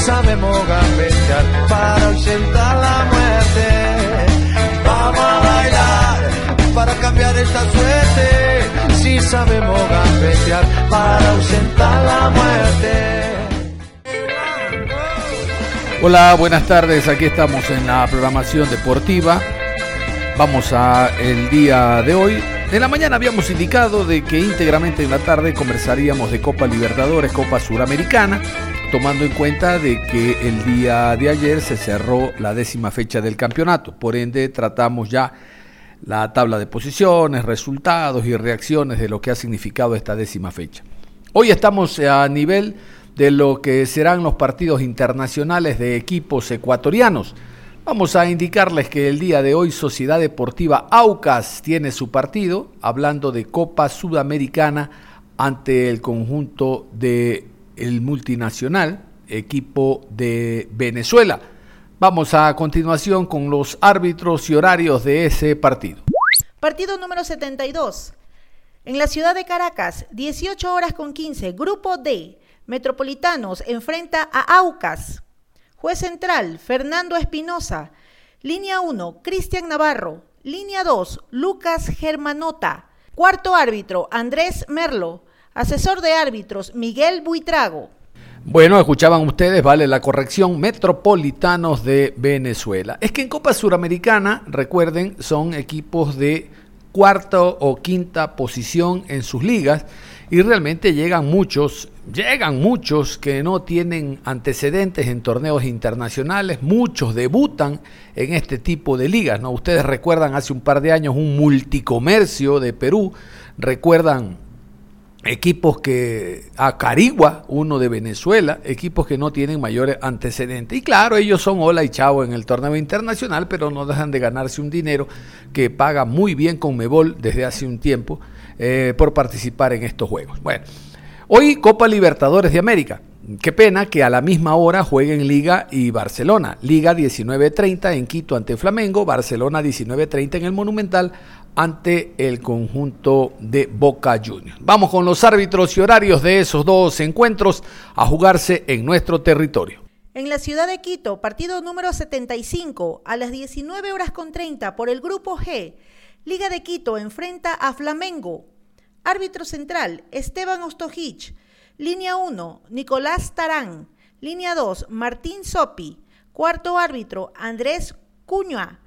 Sabemos gambetear para ausentar la muerte. Vamos a bailar para cambiar esta suerte. Si sabemos gambetear para ausentar la muerte. Hola, buenas tardes. Aquí estamos en la programación deportiva. Vamos a el día de hoy. En la mañana habíamos indicado de que íntegramente en la tarde conversaríamos de Copa Libertadores, Copa Suramericana tomando en cuenta de que el día de ayer se cerró la décima fecha del campeonato. Por ende, tratamos ya la tabla de posiciones, resultados y reacciones de lo que ha significado esta décima fecha. Hoy estamos a nivel de lo que serán los partidos internacionales de equipos ecuatorianos. Vamos a indicarles que el día de hoy Sociedad Deportiva Aucas tiene su partido, hablando de Copa Sudamericana ante el conjunto de el multinacional, equipo de Venezuela. Vamos a continuación con los árbitros y horarios de ese partido. Partido número 72. En la ciudad de Caracas, 18 horas con 15, Grupo D, Metropolitanos enfrenta a Aucas. Juez central, Fernando Espinosa. Línea 1, Cristian Navarro. Línea 2, Lucas Germanota. Cuarto árbitro, Andrés Merlo. Asesor de árbitros, Miguel Buitrago. Bueno, escuchaban ustedes, vale la corrección, Metropolitanos de Venezuela. Es que en Copa Suramericana, recuerden, son equipos de cuarta o quinta posición en sus ligas y realmente llegan muchos, llegan muchos que no tienen antecedentes en torneos internacionales, muchos debutan en este tipo de ligas, ¿no? Ustedes recuerdan hace un par de años un multicomercio de Perú, recuerdan equipos que a Carigua, uno de Venezuela, equipos que no tienen mayores antecedentes. Y claro, ellos son hola y chavo en el torneo internacional, pero no dejan de ganarse un dinero que paga muy bien con Mebol desde hace un tiempo eh, por participar en estos juegos. Bueno, hoy Copa Libertadores de América. Qué pena que a la misma hora jueguen Liga y Barcelona. Liga 19.30 en Quito ante Flamengo, Barcelona 19.30 en el Monumental ante el conjunto de Boca Juniors. Vamos con los árbitros y horarios de esos dos encuentros a jugarse en nuestro territorio. En la ciudad de Quito, partido número 75, a las 19 horas con 30 por el grupo G, Liga de Quito enfrenta a Flamengo. Árbitro central, Esteban Ostojich. Línea 1, Nicolás Tarán. Línea 2, Martín Sopi. Cuarto árbitro, Andrés Cuña.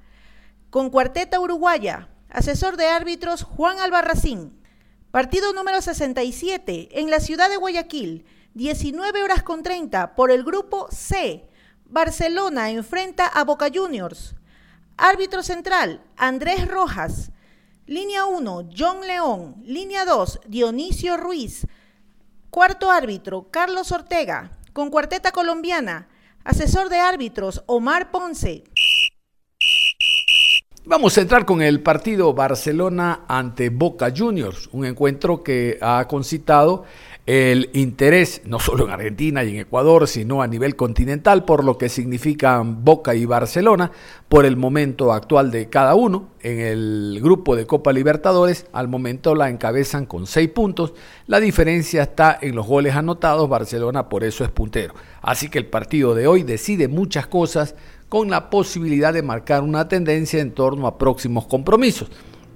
Con cuarteta uruguaya, asesor de árbitros Juan Albarracín. Partido número 67 en la ciudad de Guayaquil, 19 horas con 30 por el grupo C. Barcelona enfrenta a Boca Juniors. Árbitro central, Andrés Rojas. Línea 1, John León. Línea 2, Dionisio Ruiz. Cuarto árbitro, Carlos Ortega, con cuarteta colombiana. Asesor de árbitros, Omar Ponce. Vamos a entrar con el partido Barcelona ante Boca Juniors, un encuentro que ha concitado el interés no solo en Argentina y en Ecuador, sino a nivel continental por lo que significan Boca y Barcelona por el momento actual de cada uno. En el grupo de Copa Libertadores, al momento la encabezan con seis puntos. La diferencia está en los goles anotados. Barcelona por eso es puntero. Así que el partido de hoy decide muchas cosas con la posibilidad de marcar una tendencia en torno a próximos compromisos.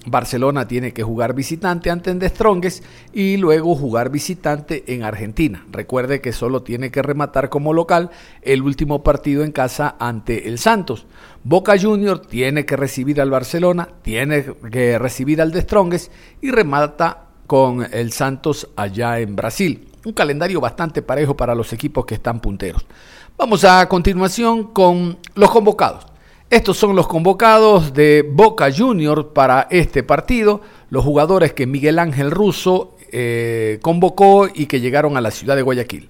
Barcelona tiene que jugar visitante ante The Strongest y luego jugar visitante en Argentina. Recuerde que solo tiene que rematar como local el último partido en casa ante el Santos. Boca Junior tiene que recibir al Barcelona, tiene que recibir al The Strongest y remata con el Santos allá en Brasil. Un calendario bastante parejo para los equipos que están punteros. Vamos a continuación con los convocados. Estos son los convocados de Boca Junior para este partido, los jugadores que Miguel Ángel Russo eh, convocó y que llegaron a la ciudad de Guayaquil.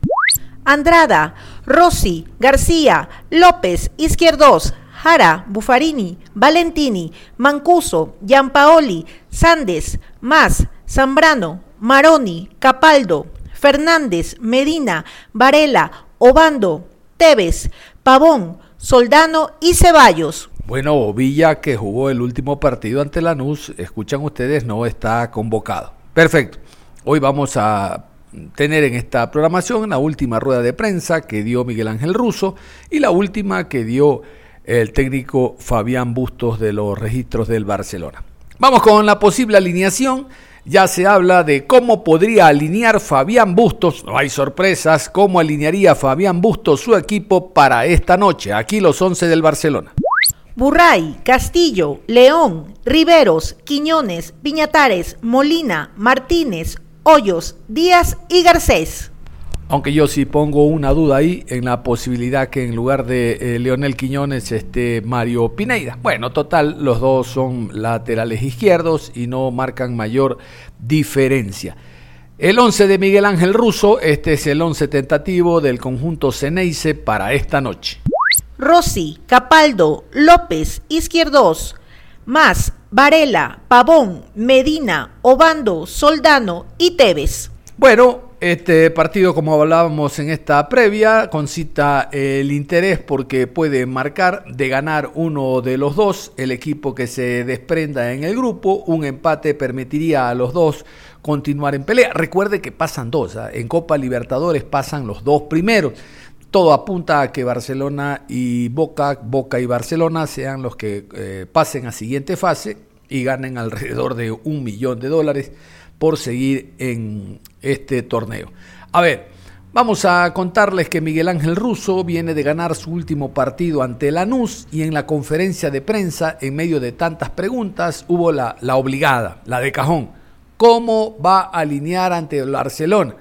Andrada, Rossi, García, López, Izquierdos, Jara, Buffarini, Valentini, Mancuso, Gianpaoli, Sandes, Más, Zambrano, Maroni, Capaldo, Fernández, Medina, Varela, Obando, Tevez, Pavón, Soldano y Ceballos. Bueno, Villa que jugó el último partido ante Lanús, escuchan ustedes, no está convocado. Perfecto. Hoy vamos a tener en esta programación la última rueda de prensa que dio Miguel Ángel Russo y la última que dio el técnico Fabián Bustos de los registros del Barcelona. Vamos con la posible alineación. Ya se habla de cómo podría alinear Fabián Bustos, no hay sorpresas, cómo alinearía Fabián Bustos su equipo para esta noche. Aquí los 11 del Barcelona. Burray, Castillo, León, Riveros, Quiñones, Piñatares, Molina, Martínez, Hoyos, Díaz y Garcés. Aunque yo sí pongo una duda ahí en la posibilidad que en lugar de eh, Leonel Quiñones esté Mario Pineida. Bueno, total, los dos son laterales izquierdos y no marcan mayor diferencia. El 11 de Miguel Ángel Russo, este es el 11 tentativo del conjunto Ceneice para esta noche. Rossi, Capaldo, López, Izquierdos, Más, Varela, Pavón, Medina, Obando, Soldano y Tevez. Bueno, este partido, como hablábamos en esta previa, concita el interés porque puede marcar de ganar uno de los dos, el equipo que se desprenda en el grupo. Un empate permitiría a los dos continuar en pelea. Recuerde que pasan dos, ¿ah? en Copa Libertadores pasan los dos primeros. Todo apunta a que Barcelona y Boca, Boca y Barcelona sean los que eh, pasen a siguiente fase y ganen alrededor de un millón de dólares por seguir en este torneo. A ver, vamos a contarles que Miguel Ángel Russo viene de ganar su último partido ante Lanús y en la conferencia de prensa, en medio de tantas preguntas, hubo la, obligada, la de cajón. ¿Cómo va a alinear ante el Barcelona?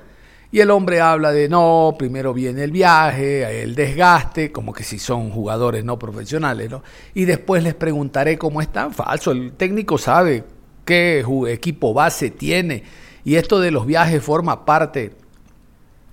Y el hombre habla de no, primero viene el viaje, el desgaste, como que si son jugadores no profesionales, ¿no? Y después les preguntaré cómo están. Falso, el técnico sabe qué equipo base tiene. Y esto de los viajes forma parte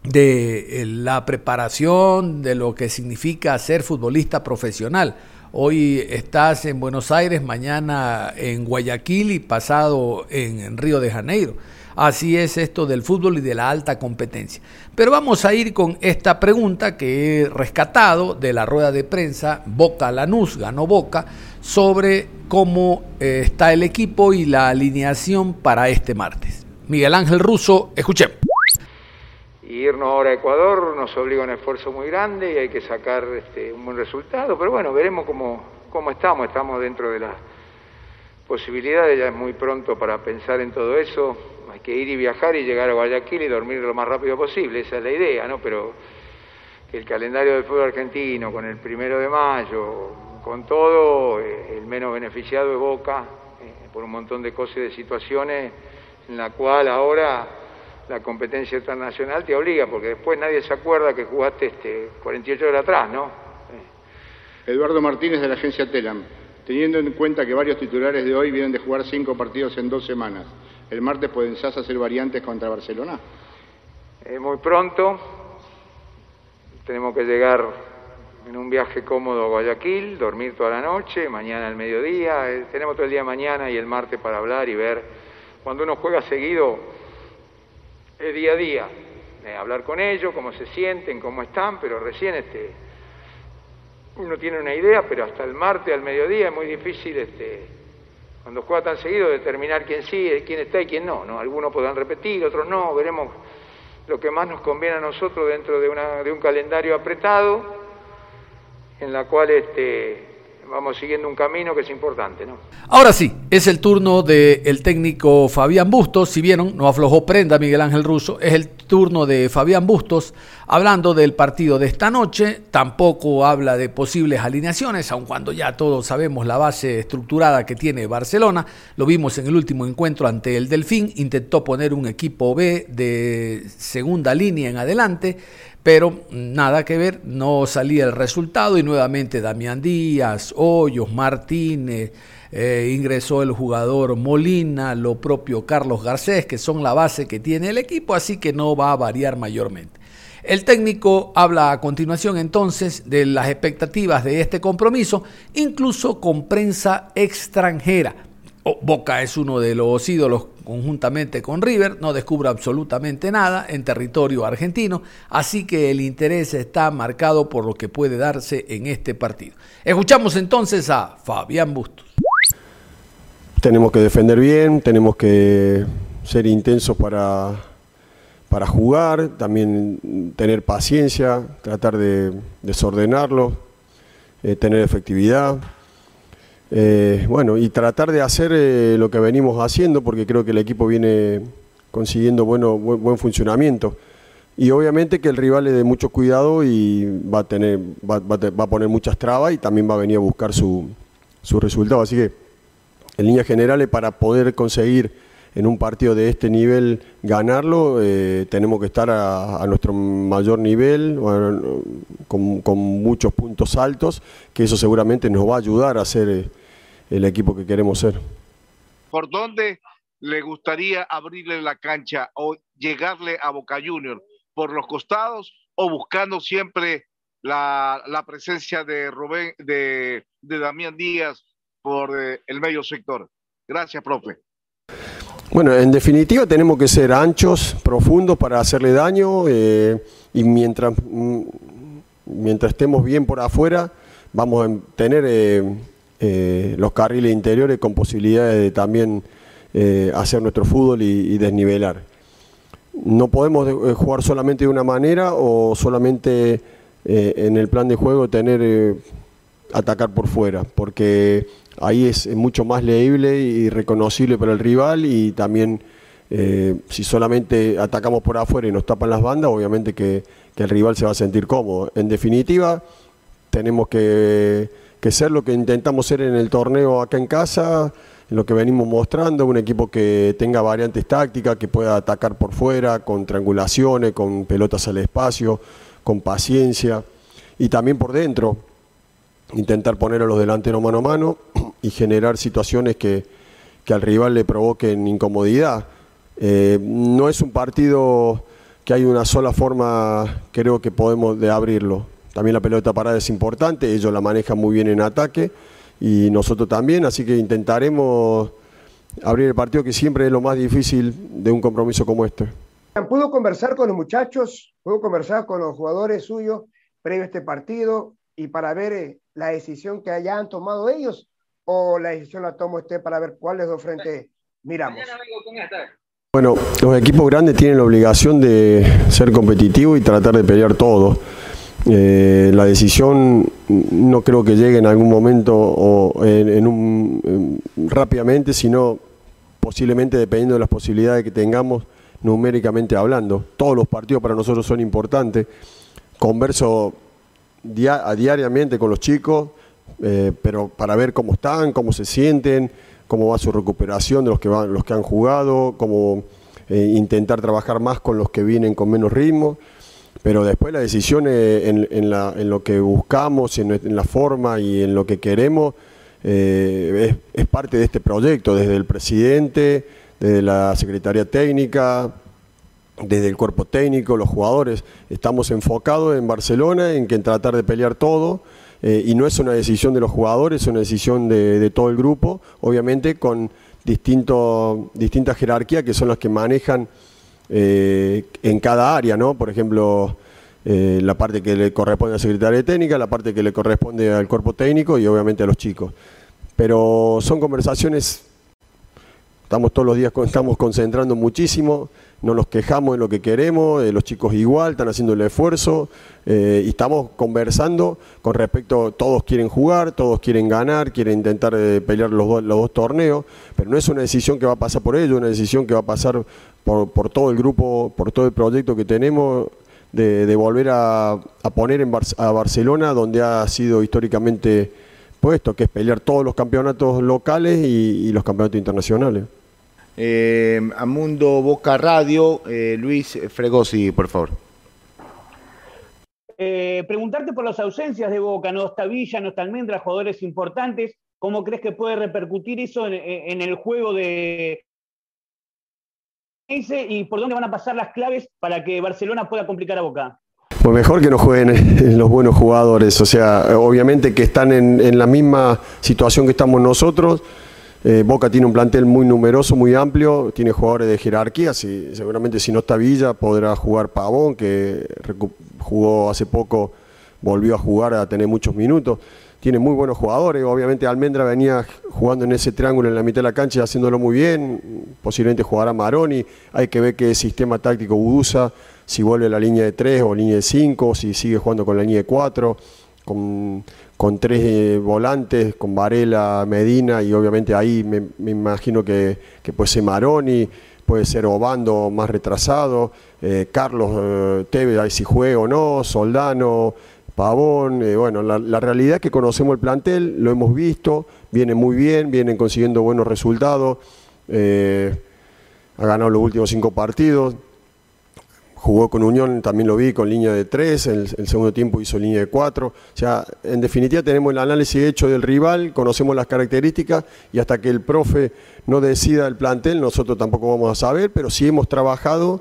de eh, la preparación de lo que significa ser futbolista profesional. Hoy estás en Buenos Aires, mañana en Guayaquil y pasado en Río de Janeiro. Así es esto del fútbol y de la alta competencia. Pero vamos a ir con esta pregunta que he rescatado de la rueda de prensa Boca Lanús, ganó Boca, sobre cómo eh, está el equipo y la alineación para este martes. Miguel Ángel Russo, escuchemos. Irnos ahora a Ecuador nos obliga a un esfuerzo muy grande y hay que sacar este, un buen resultado, pero bueno, veremos cómo, cómo estamos, estamos dentro de las posibilidades, ya es muy pronto para pensar en todo eso, hay que ir y viajar y llegar a Guayaquil y dormir lo más rápido posible, esa es la idea, ¿no? Pero el calendario del fútbol argentino, con el primero de mayo, con todo, eh, el menos beneficiado es Boca, eh, por un montón de cosas y de situaciones en la cual ahora la competencia internacional te obliga, porque después nadie se acuerda que jugaste este 48 horas atrás, ¿no? Eduardo Martínez de la agencia Telam. Teniendo en cuenta que varios titulares de hoy vienen de jugar cinco partidos en dos semanas, ¿el martes pueden hacer variantes contra Barcelona? Es muy pronto, tenemos que llegar en un viaje cómodo a Guayaquil, dormir toda la noche, mañana al mediodía, eh, tenemos todo el día mañana y el martes para hablar y ver, cuando uno juega seguido, es día a día, eh, hablar con ellos, cómo se sienten, cómo están, pero recién este, uno tiene una idea, pero hasta el martes al mediodía es muy difícil, este, cuando juega tan seguido, determinar quién sí, quién está y quién no, ¿no? Algunos podrán repetir, otros no, veremos lo que más nos conviene a nosotros dentro de, una, de un calendario apretado, en la cual este, vamos siguiendo un camino que es importante. ¿no? Ahora sí, es el turno del técnico Fabián Bustos. Si vieron, no aflojó prenda Miguel Ángel Russo. Es el turno de Fabián Bustos hablando del partido de esta noche. Tampoco habla de posibles alineaciones, aun cuando ya todos sabemos la base estructurada que tiene Barcelona. Lo vimos en el último encuentro ante el Delfín. Intentó poner un equipo B de segunda línea en adelante pero nada que ver, no salía el resultado y nuevamente Damián Díaz, Hoyos, Martínez, eh, ingresó el jugador Molina, lo propio Carlos Garcés, que son la base que tiene el equipo, así que no va a variar mayormente. El técnico habla a continuación entonces de las expectativas de este compromiso, incluso con prensa extranjera. Boca es uno de los ídolos conjuntamente con River, no descubre absolutamente nada en territorio argentino, así que el interés está marcado por lo que puede darse en este partido. Escuchamos entonces a Fabián Bustos. Tenemos que defender bien, tenemos que ser intensos para, para jugar, también tener paciencia, tratar de desordenarlo, eh, tener efectividad. Eh, bueno, y tratar de hacer eh, lo que venimos haciendo, porque creo que el equipo viene consiguiendo bueno, buen, funcionamiento. Y obviamente que el rival es de mucho cuidado y va a, tener, va, a poner muchas trabas y también va a venir a buscar su, su resultado. Así que, en líneas generales, para poder conseguir en un partido de este nivel ganarlo, eh, tenemos que estar a, nuestro mayor nivel, con, con, muchos puntos altos, que eso seguramente nos va a ayudar a ser el equipo que queremos ser. ¿Por dónde le gustaría abrirle la cancha o llegarle a Boca Junior? ¿Por los costados o buscando siempre la, presencia de Rubén, de, Damián Díaz por eh, el medio sector? Gracias, profe. Bueno, en definitiva tenemos que ser anchos, profundos para hacerle daño eh, y mientras, mm, mientras estemos bien por afuera vamos a tener eh, eh, los carriles interiores con posibilidades de también eh, hacer nuestro fútbol y, desnivelar. No podemos eh, jugar solamente de una manera o solamente en el plan de juego tener atacar por fuera, porque ahí es mucho más leíble y reconocible para el rival y también si solamente atacamos por afuera y nos tapan las bandas, obviamente que el rival se va a sentir cómodo. En definitiva, tenemos que que ser lo que intentamos ser en el torneo acá en casa, lo que venimos mostrando, un equipo que tenga variantes tácticas, que pueda atacar por fuera, con triangulaciones, con pelotas al espacio, con paciencia, y también por dentro, intentar poner a los delanteros mano a mano y generar situaciones que, al rival le provoquen incomodidad. Eh, no es un partido que hay una sola forma, creo que podemos, de abrirlo. También la pelota parada es importante, ellos la manejan muy bien en ataque y nosotros también, así que intentaremos abrir el partido que siempre es lo más difícil de un compromiso como este. ¿Puedo conversar con los muchachos? ¿Puedo conversar con los jugadores suyos previo a este partido y para ver eh, la decisión que hayan tomado ellos? ¿O la decisión la tomo usted para ver cuáles dos frentes miramos? Bueno, los equipos grandes tienen la obligación de ser competitivos y tratar de pelear todo. Eh, la decisión no creo que llegue en algún momento o en, un, rápidamente, sino posiblemente dependiendo de las posibilidades que tengamos numéricamente hablando. Todos los partidos para nosotros son importantes. Converso diariamente con los chicos, eh, pero para ver cómo están, cómo se sienten, cómo va su recuperación de los que, van, los que han jugado, cómo eh, intentar trabajar más con los que vienen con menos ritmo pero después la decisión en, lo que buscamos, en, la forma y en lo que queremos, eh, es, parte de este proyecto, desde el presidente, desde la Secretaría Técnica, desde el cuerpo técnico, los jugadores. Estamos enfocados en Barcelona, en que tratar de pelear todo, eh, y no es una decisión de los jugadores, es una decisión de, todo el grupo, obviamente con distintas jerarquías que son las que manejan eh, en cada área, ¿no? Por ejemplo, eh, la parte que le corresponde a la Secretaría Técnica, la parte que le corresponde al cuerpo técnico y obviamente a los chicos. Pero son conversaciones, estamos todos los días estamos concentrando muchísimo, no nos quejamos de lo que queremos, eh, los chicos igual están haciendo el esfuerzo y estamos conversando con respecto, todos quieren jugar, todos quieren ganar, quieren intentar pelear los, dos torneos, pero no es una decisión que va a pasar por ellos, una decisión que va a pasar por, todo el grupo, por todo el proyecto que tenemos de, volver a, poner en a Barcelona donde ha sido históricamente puesto, que es pelear todos los campeonatos locales y, los campeonatos internacionales. Eh, a Mundo Boca Radio, eh, Luis Fregosi, por favor. eh, preguntarte por las ausencias de Boca, no está Villa, no está Almendra, jugadores importantes, ¿cómo crees que puede repercutir eso en, el juego de... y por dónde van a pasar las claves para que Barcelona pueda complicar a Boca? Pues mejor que no jueguen los buenos jugadores, o sea, obviamente que están en la misma situación que estamos nosotros, eh, Boca tiene un plantel muy numeroso, muy amplio, tiene jugadores de jerarquía, seguramente si no está Villa podrá jugar Pavón, que jugó hace poco, volvió a jugar a tener muchos minutos. Tiene muy buenos jugadores, obviamente Almendra venía jugando en ese triángulo en la mitad de la cancha haciéndolo muy bien, posiblemente jugará Maroni, hay que ver qué sistema táctico usa, si vuelve a la línea de 3 o línea de 5, si sigue jugando con la línea de 4, con con tres eh, volantes, con Varela, Medina y obviamente ahí me, imagino que, puede ser Maroni, puede ser Obando más retrasado, eh, Carlos eh, Tevez ahí si juega o no, Soldano, Pavón, bueno, la, realidad es que conocemos el plantel, lo hemos visto, viene muy bien, vienen consiguiendo buenos resultados, ha ganado los últimos cinco partidos, jugó con Unión, también lo vi, con línea de tres, el, el, segundo tiempo hizo línea de cuatro. O sea, en definitiva tenemos el análisis hecho del rival, conocemos las características y hasta que el profe no decida el plantel, nosotros tampoco vamos a saber, pero sí hemos trabajado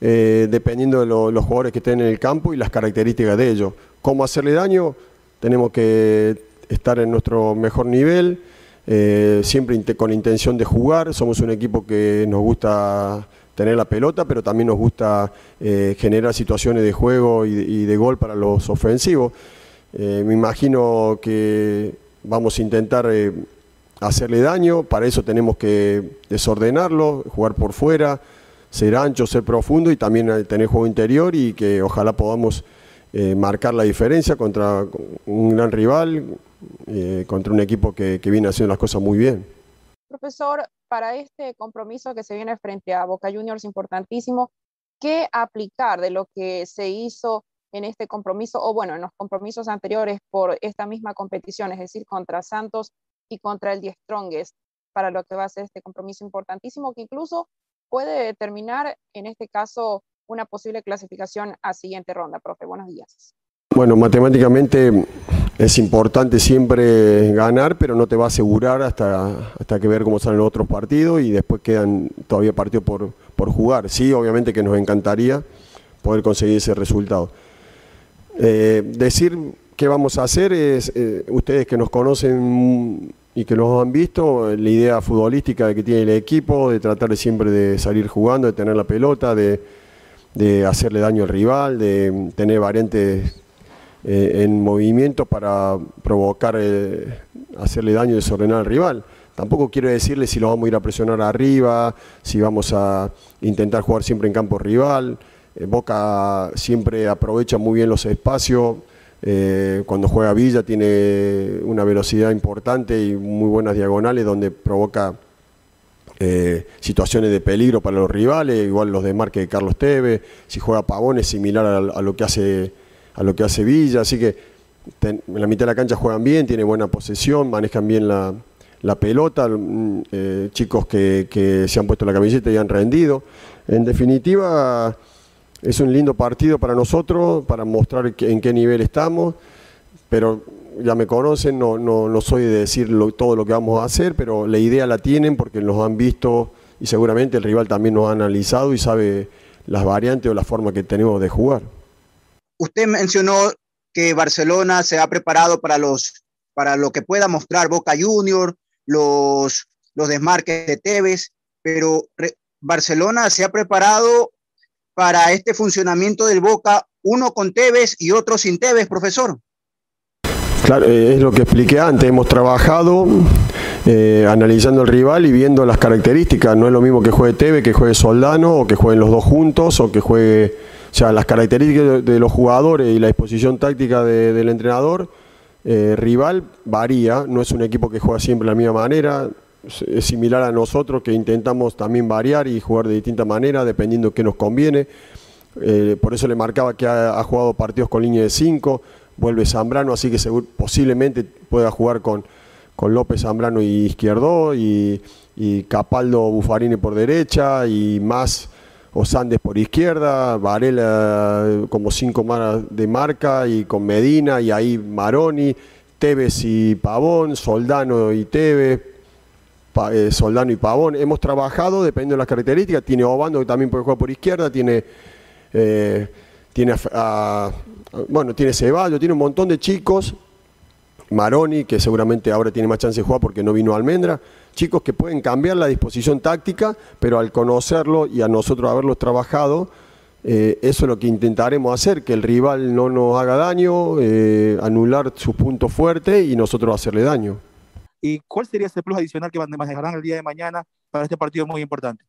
eh, dependiendo de los jugadores que estén en el campo y las características de ellos. ¿Cómo hacerle daño? Tenemos que estar en nuestro mejor nivel, eh, siempre con intención de jugar, somos un equipo que nos gusta tener la pelota, pero también nos gusta eh, generar situaciones de juego y, de gol para los ofensivos. Eh, me imagino que vamos a intentar eh, hacerle daño, para eso tenemos que desordenarlo, jugar por fuera, ser ancho, ser profundo y también tener juego interior y que ojalá podamos marcar la diferencia contra un gran rival, contra un equipo que viene haciendo las cosas muy bien. Profesor, para este compromiso que se viene frente a Boca Juniors importantísimo, ¿qué aplicar de lo que se hizo en este compromiso o bueno, en los compromisos anteriores por esta misma competición, es decir, contra Santos y contra el Die Strongest, para lo que va a ser este compromiso importantísimo que incluso puede determinar en este caso una posible clasificación a siguiente ronda, profe. Buenos días. Bueno, matemáticamente es importante siempre ganar, pero no te va a asegurar hasta, hasta que ver cómo salen los otros partidos y después quedan todavía partidos por, por jugar. Sí, obviamente que nos encantaría poder conseguir ese resultado. Eh, decir qué vamos a hacer es, eh, ustedes que nos conocen y que nos han visto, la idea futbolística que tiene el equipo, de tratar siempre de salir jugando, de tener la pelota, de, de hacerle daño al rival, de tener variantes eh, en movimiento para provocar, eh, hacerle daño y desordenar al rival. Tampoco quiero decirle si lo vamos a ir a presionar arriba, si vamos a intentar jugar siempre en campo rival. Eh, Boca siempre aprovecha muy bien los espacios. cuando juega Villa tiene una velocidad importante y muy buenas diagonales donde provoca situaciones de peligro para los rivales, igual los de marque de Carlos Tevez. Si juega Pavón es similar a lo que hace a lo que hace Villa, así que en la mitad de la cancha juegan bien, tienen buena posesión, manejan bien la, pelota, mm, eh, chicos que, se han puesto la camiseta y han rendido. En definitiva, es un lindo partido para nosotros, para mostrar en qué nivel estamos, pero ya me conocen, no, no, soy de decir todo lo que vamos a hacer, pero la idea la tienen porque nos han visto y seguramente el rival también nos ha analizado y sabe las variantes o la forma que tenemos de jugar. Usted mencionó que Barcelona se ha preparado para, los, para lo que pueda mostrar Boca Junior, los, los desmarques de Tevez, pero Barcelona se ha preparado para este funcionamiento del Boca, uno con Tevez y otro sin Tevez, profesor. Claro, eh, es lo que expliqué antes, hemos trabajado eh, analizando el rival y viendo las características, no es lo mismo que juegue Tevez, que juegue Soldano, o que jueguen los dos juntos, o que juegue o sea, las características de los jugadores y la disposición táctica del entrenador eh, rival varía, no es un equipo que juega siempre de la misma manera, es similar a nosotros que intentamos también variar y jugar de distinta manera dependiendo qué nos conviene. Eh, por eso le marcaba que ha, jugado partidos con línea de 5, vuelve Zambrano, así que posiblemente pueda jugar con, con López Zambrano y Izquierdo y, y Capaldo Bufarini por derecha y más Osandes por izquierda, Varela como cinco maras de marca y con Medina y ahí Maroni, Tevez y Pavón, Soldano y Tevez, eh, Soldano y Pavón. Hemos trabajado dependiendo de las características. Tiene Obando que también puede jugar por izquierda, tiene, eh, tiene, bueno, tiene Ceballo, tiene un montón de chicos. Maroni, que seguramente ahora tiene más chance de jugar porque no vino Almendra. Chicos que pueden cambiar la disposición táctica, pero al conocerlo y a nosotros haberlos trabajado, eh, eso es lo que intentaremos hacer, que el rival no nos haga daño, anular sus puntos fuertes y nosotros hacerle daño. ¿Y cuál sería ese plus adicional que manejarán el día de mañana para este partido muy importante?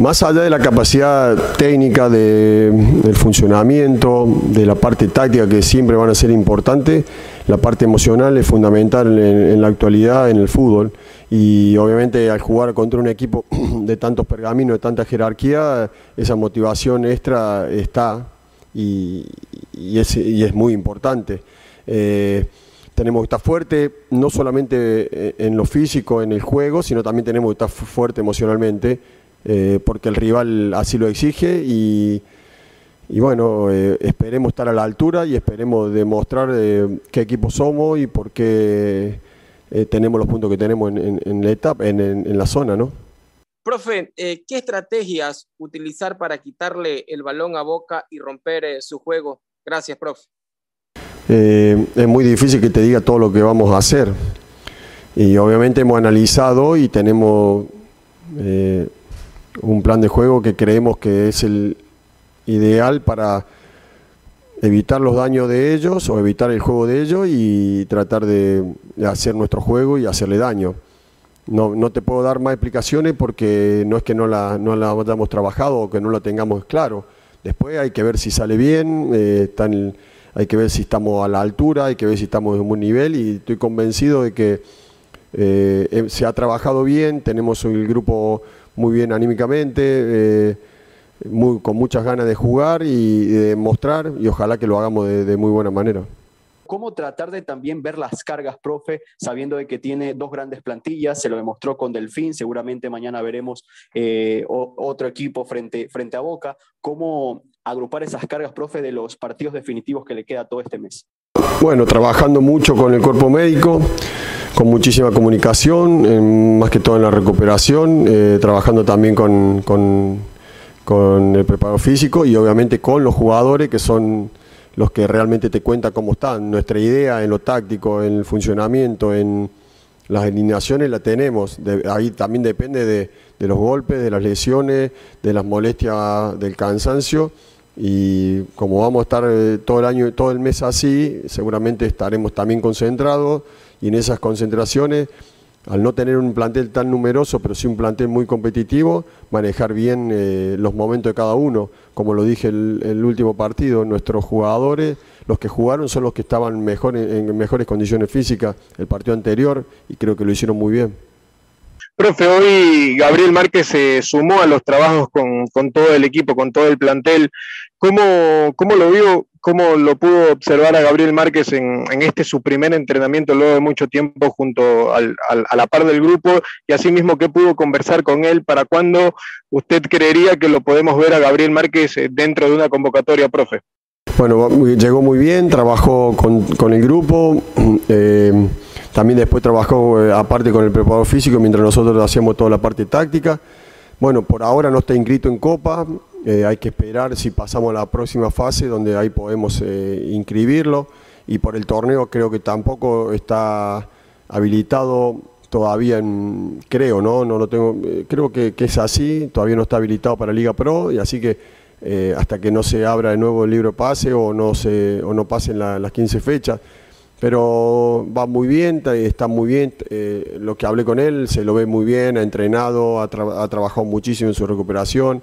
Más allá de la capacidad técnica, del funcionamiento, de la parte táctica que siempre van a ser importantes, la parte emocional es fundamental en, la actualidad en el fútbol y obviamente al jugar contra un equipo de tantos pergaminos, de tanta jerarquía, esa motivación extra está y, es, muy importante. Eh, tenemos que estar fuerte, no solamente en lo físico, en el juego, sino también tenemos que estar fuerte emocionalmente, eh, porque el rival así lo exige y, bueno, eh, esperemos estar a la altura y esperemos demostrar qué equipo somos y por qué tenemos los puntos que tenemos en, la etapa, en, la zona, ¿no? Profe, ¿qué estrategias utilizar para quitarle el balón a Boca y romper su juego? Gracias, profe. Eh, es muy difícil que te diga todo lo que vamos a hacer. Y obviamente hemos analizado y tenemos eh, un plan de juego que creemos que es el ideal para evitar los daños de ellos o evitar el juego de ellos y tratar de, hacer nuestro juego y hacerle daño. No, no, te puedo dar más explicaciones porque no es que no la, no la hayamos trabajado o que no lo tengamos claro. Después hay que ver si sale bien, eh, hay que ver si estamos a la altura, hay que ver si estamos en un buen nivel y estoy convencido de que eh, em, se ha trabajado bien, tenemos el grupo muy bien anímicamente, eh, muy, con muchas ganas de jugar y de mostrar y ojalá que lo hagamos de, muy buena manera. Cómo tratar de también ver las cargas, profe, sabiendo de que tiene dos grandes plantillas, se lo demostró con Delfín, seguramente mañana veremos eh, otro equipo frente, frente a Boca, cómo agrupar esas cargas, profe, de los partidos definitivos que le queda todo este mes? Bueno, trabajando mucho con el cuerpo médico, con muchísima comunicación, más que todo en la recuperación, eh, trabajando también con, con, con, el preparo físico y obviamente con los jugadores que son los que realmente te cuentan cómo están. Nuestra idea en lo táctico, en el funcionamiento, en las alineaciones la tenemos. ahí también depende de, de los golpes, de las lesiones, de las molestias, del cansancio y como vamos a estar eh, todo el año, todo el mes así, seguramente estaremos también concentrados y en esas concentraciones, al no tener un plantel tan numeroso, pero sí un plantel muy competitivo, manejar bien eh, los momentos de cada uno. Como lo dije el, el, último partido, nuestros jugadores, los que jugaron son los que estaban mejor, en mejores condiciones físicas el partido anterior y creo que lo hicieron muy bien. Profe, hoy Gabriel Márquez se sumó a los trabajos con, todo el equipo, con todo el plantel. ¿Cómo, cómo lo vio, cómo lo pudo observar a Gabriel Márquez en, este su primer entrenamiento luego de mucho tiempo junto al, a la par del grupo y asimismo qué pudo conversar con él? ¿Para cuándo usted creería que lo podemos ver a Gabriel Márquez eh, dentro de una convocatoria, profe? Bueno, llegó muy bien, trabajó con, el grupo. Eh, también después trabajó eh, aparte con el preparador físico mientras nosotros hacíamos toda la parte táctica. Bueno, por ahora no está inscrito en Copa, eh, hay que esperar si pasamos a la próxima fase donde ahí podemos eh, inscribirlo y por el torneo creo que tampoco está habilitado todavía en, creo, ¿no? No lo tengo, creo que, es así, todavía no está habilitado para Liga Pro y así que hasta que no se abra de nuevo el libro pase o no se o no pasen las 15 fechas, pero va muy bien, está muy bien. Eh, lo que hablé con él, se lo ve muy bien, ha entrenado, ha, trabajado muchísimo en su recuperación,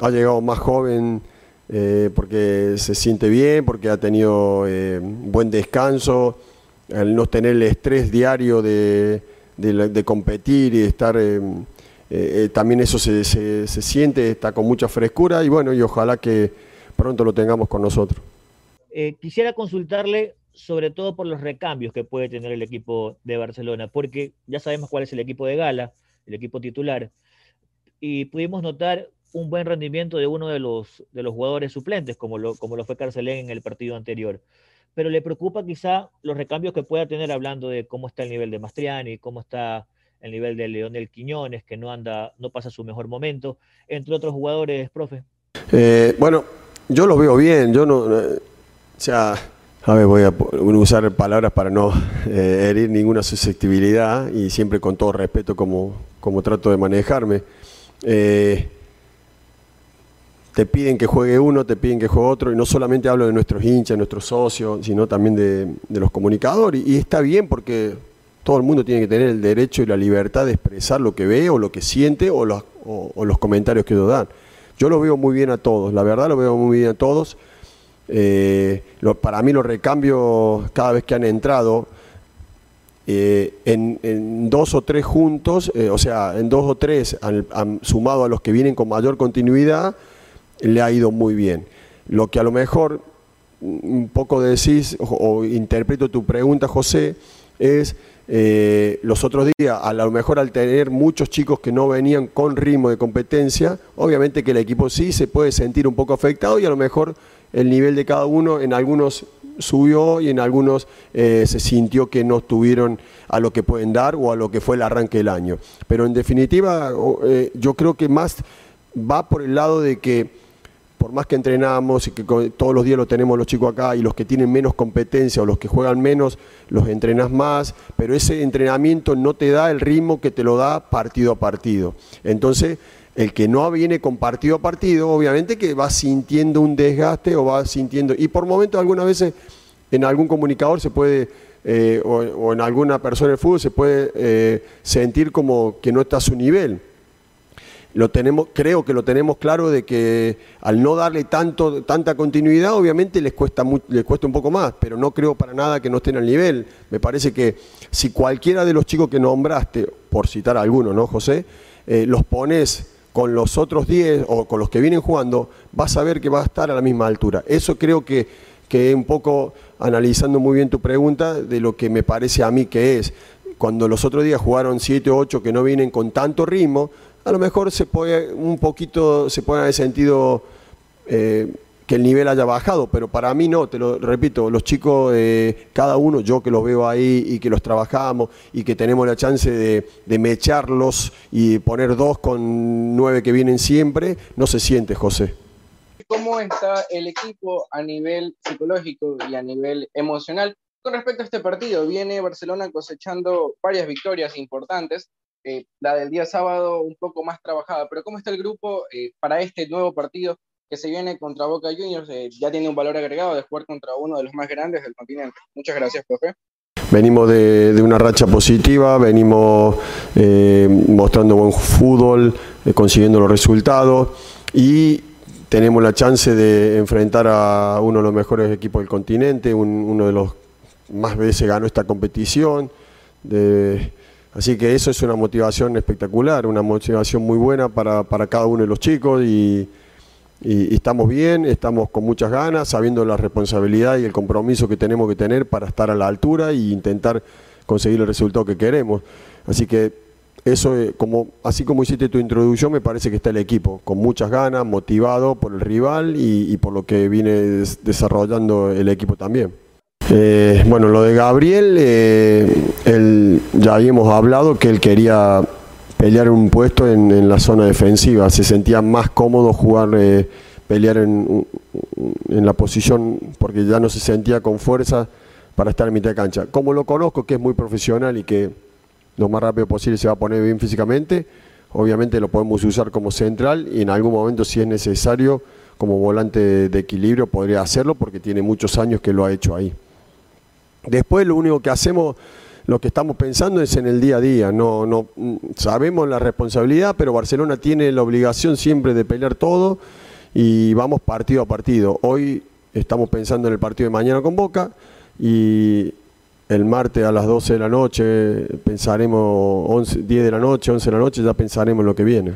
ha llegado más joven eh, porque se siente bien, porque ha tenido eh, buen descanso, al no tener el estrés diario de, competir y estar... también eso se, se siente, está con mucha frescura y bueno, y ojalá que pronto lo tengamos con nosotros. quisiera consultarle sobre todo por los recambios que puede tener el equipo de Barcelona, porque ya sabemos cuál es el equipo de gala, el equipo titular, y pudimos notar un buen rendimiento de uno de los, de los jugadores suplentes, como lo, como lo fue Carcelén en el partido anterior. Pero le preocupa quizá los recambios que pueda tener hablando de cómo está el nivel de Mastriani, cómo está el nivel de Leonel Quiñones, que no anda, no pasa su mejor momento, entre otros jugadores, profe. Eh, bueno, yo lo veo bien, yo no, eh, o sea, a ver, voy a usar palabras para no eh, herir ninguna susceptibilidad y siempre con todo respeto como, como trato de manejarme. Te piden que juegue uno, te piden que juegue otro, y no solamente hablo de nuestros hinchas, nuestros socios, sino también de, los comunicadores. Y, está bien porque todo el mundo tiene que tener el derecho y la libertad de expresar lo que ve o lo que siente o los, comentarios que ellos dan. Yo lo veo muy bien a todos, la verdad lo veo muy bien a todos. Eh, para mí los recambios cada vez que han entrado, eh, en, dos o tres juntos, eh, o sea, en dos o tres han, sumado a los que vienen con mayor continuidad, le ha ido muy bien. Lo que a lo mejor un poco decís o, interpreto tu pregunta, José, es eh, los otros días, a lo mejor al tener muchos chicos que no venían con ritmo de competencia, obviamente que el equipo sí se puede sentir un poco afectado y a lo mejor el nivel de cada uno en algunos subió y en algunos eh, se sintió que no estuvieron a lo que pueden dar o a lo que fue el arranque del año. Pero en definitiva, eh, yo creo que más va por el lado de que por más que entrenamos y que todos los días lo tenemos los chicos acá y los que tienen menos competencia o los que juegan menos, los entrenas más, pero ese entrenamiento no te da el ritmo que te lo da partido a partido. Entonces, el que no viene con partido a partido, obviamente que va sintiendo un desgaste o va sintiendo, y por momentos algunas veces en algún comunicador se puede, eh, o, en alguna persona del fútbol se puede eh, sentir como que no está a su nivel lo tenemos, creo que lo tenemos claro de que al no darle tanto, tanta continuidad, obviamente les cuesta, les cuesta un poco más, pero no creo para nada que no estén al nivel. Me parece que si cualquiera de los chicos que nombraste, por citar alguno, ¿no, José? Eh, los pones con los otros 10 o con los que vienen jugando, vas a ver que va a estar a la misma altura. Eso creo que, que un poco analizando muy bien tu pregunta de lo que me parece a mí que es. Cuando los otros días jugaron 7 o 8 que no vienen con tanto ritmo, a lo mejor se puede un poquito, se puede haber sentido eh, que el nivel haya bajado, pero para mí no, te lo repito, los chicos, eh, cada uno, yo que los veo ahí y que los trabajamos y que tenemos la chance de, de mecharlos y poner dos con nueve que vienen siempre, no se siente, José. ¿Cómo está el equipo a nivel psicológico y a nivel emocional? Con respecto a este partido, viene Barcelona cosechando varias victorias importantes, eh, la del día sábado un poco más trabajada, pero ¿cómo está el grupo eh, para este nuevo partido que se viene contra Boca Juniors? Eh, ya tiene un valor agregado de jugar contra uno de los más grandes del continente. Muchas gracias, profe. Venimos de, una racha positiva, venimos mostrando buen fútbol, consiguiendo los resultados y tenemos la chance de enfrentar a uno de los mejores equipos del continente, uno de los más veces ganó esta competición. Así que eso es una motivación espectacular, una motivación muy buena para, cada uno de los chicos y, estamos bien, estamos con muchas ganas, sabiendo la responsabilidad y el compromiso que tenemos que tener para estar a la altura e intentar conseguir el resultado que queremos. Así que eso, eh, como, así como hiciste tu introducción, me parece que está el equipo, con muchas ganas, motivado por el rival y por lo que viene desarrollando el equipo también. Eh, bueno, lo de Gabriel, eh, ya habíamos hablado que él quería pelear un puesto en, la zona defensiva, se sentía más cómodo jugar, eh, pelear en, la posición porque ya no se sentía con fuerza para estar en mitad de cancha. Como lo conozco, que es muy profesional y que lo más rápido posible se va a poner bien físicamente, obviamente lo podemos usar como central y en algún momento si es necesario como volante de equilibrio podría hacerlo porque tiene muchos años que lo ha hecho ahí. Después lo único que hacemos, lo que estamos pensando es en el día a día. No, no sabemos la responsabilidad, pero Barcelona tiene la obligación siempre de pelear todo y vamos partido a partido. Hoy estamos pensando en el partido de mañana con Boca y el martes a las 12 de la noche pensaremos 11, 10 de la noche, 11 de la noche, ya pensaremos en lo que viene.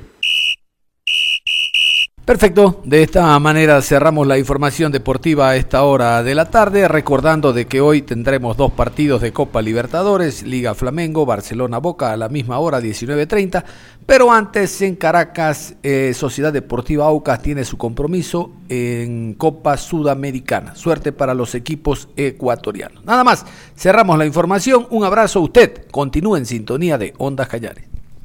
Perfecto, de esta manera cerramos la información deportiva a esta hora de la tarde, recordando de que hoy tendremos dos partidos de Copa Libertadores, Liga Flamengo, Barcelona Boca a la misma hora, 19.30, pero antes en Caracas, eh, Sociedad Deportiva Aucas tiene su compromiso en Copa Sudamericana. Suerte para los equipos ecuatorianos. Nada más, cerramos la información, un abrazo a usted, continúe en sintonía de Ondas Callares.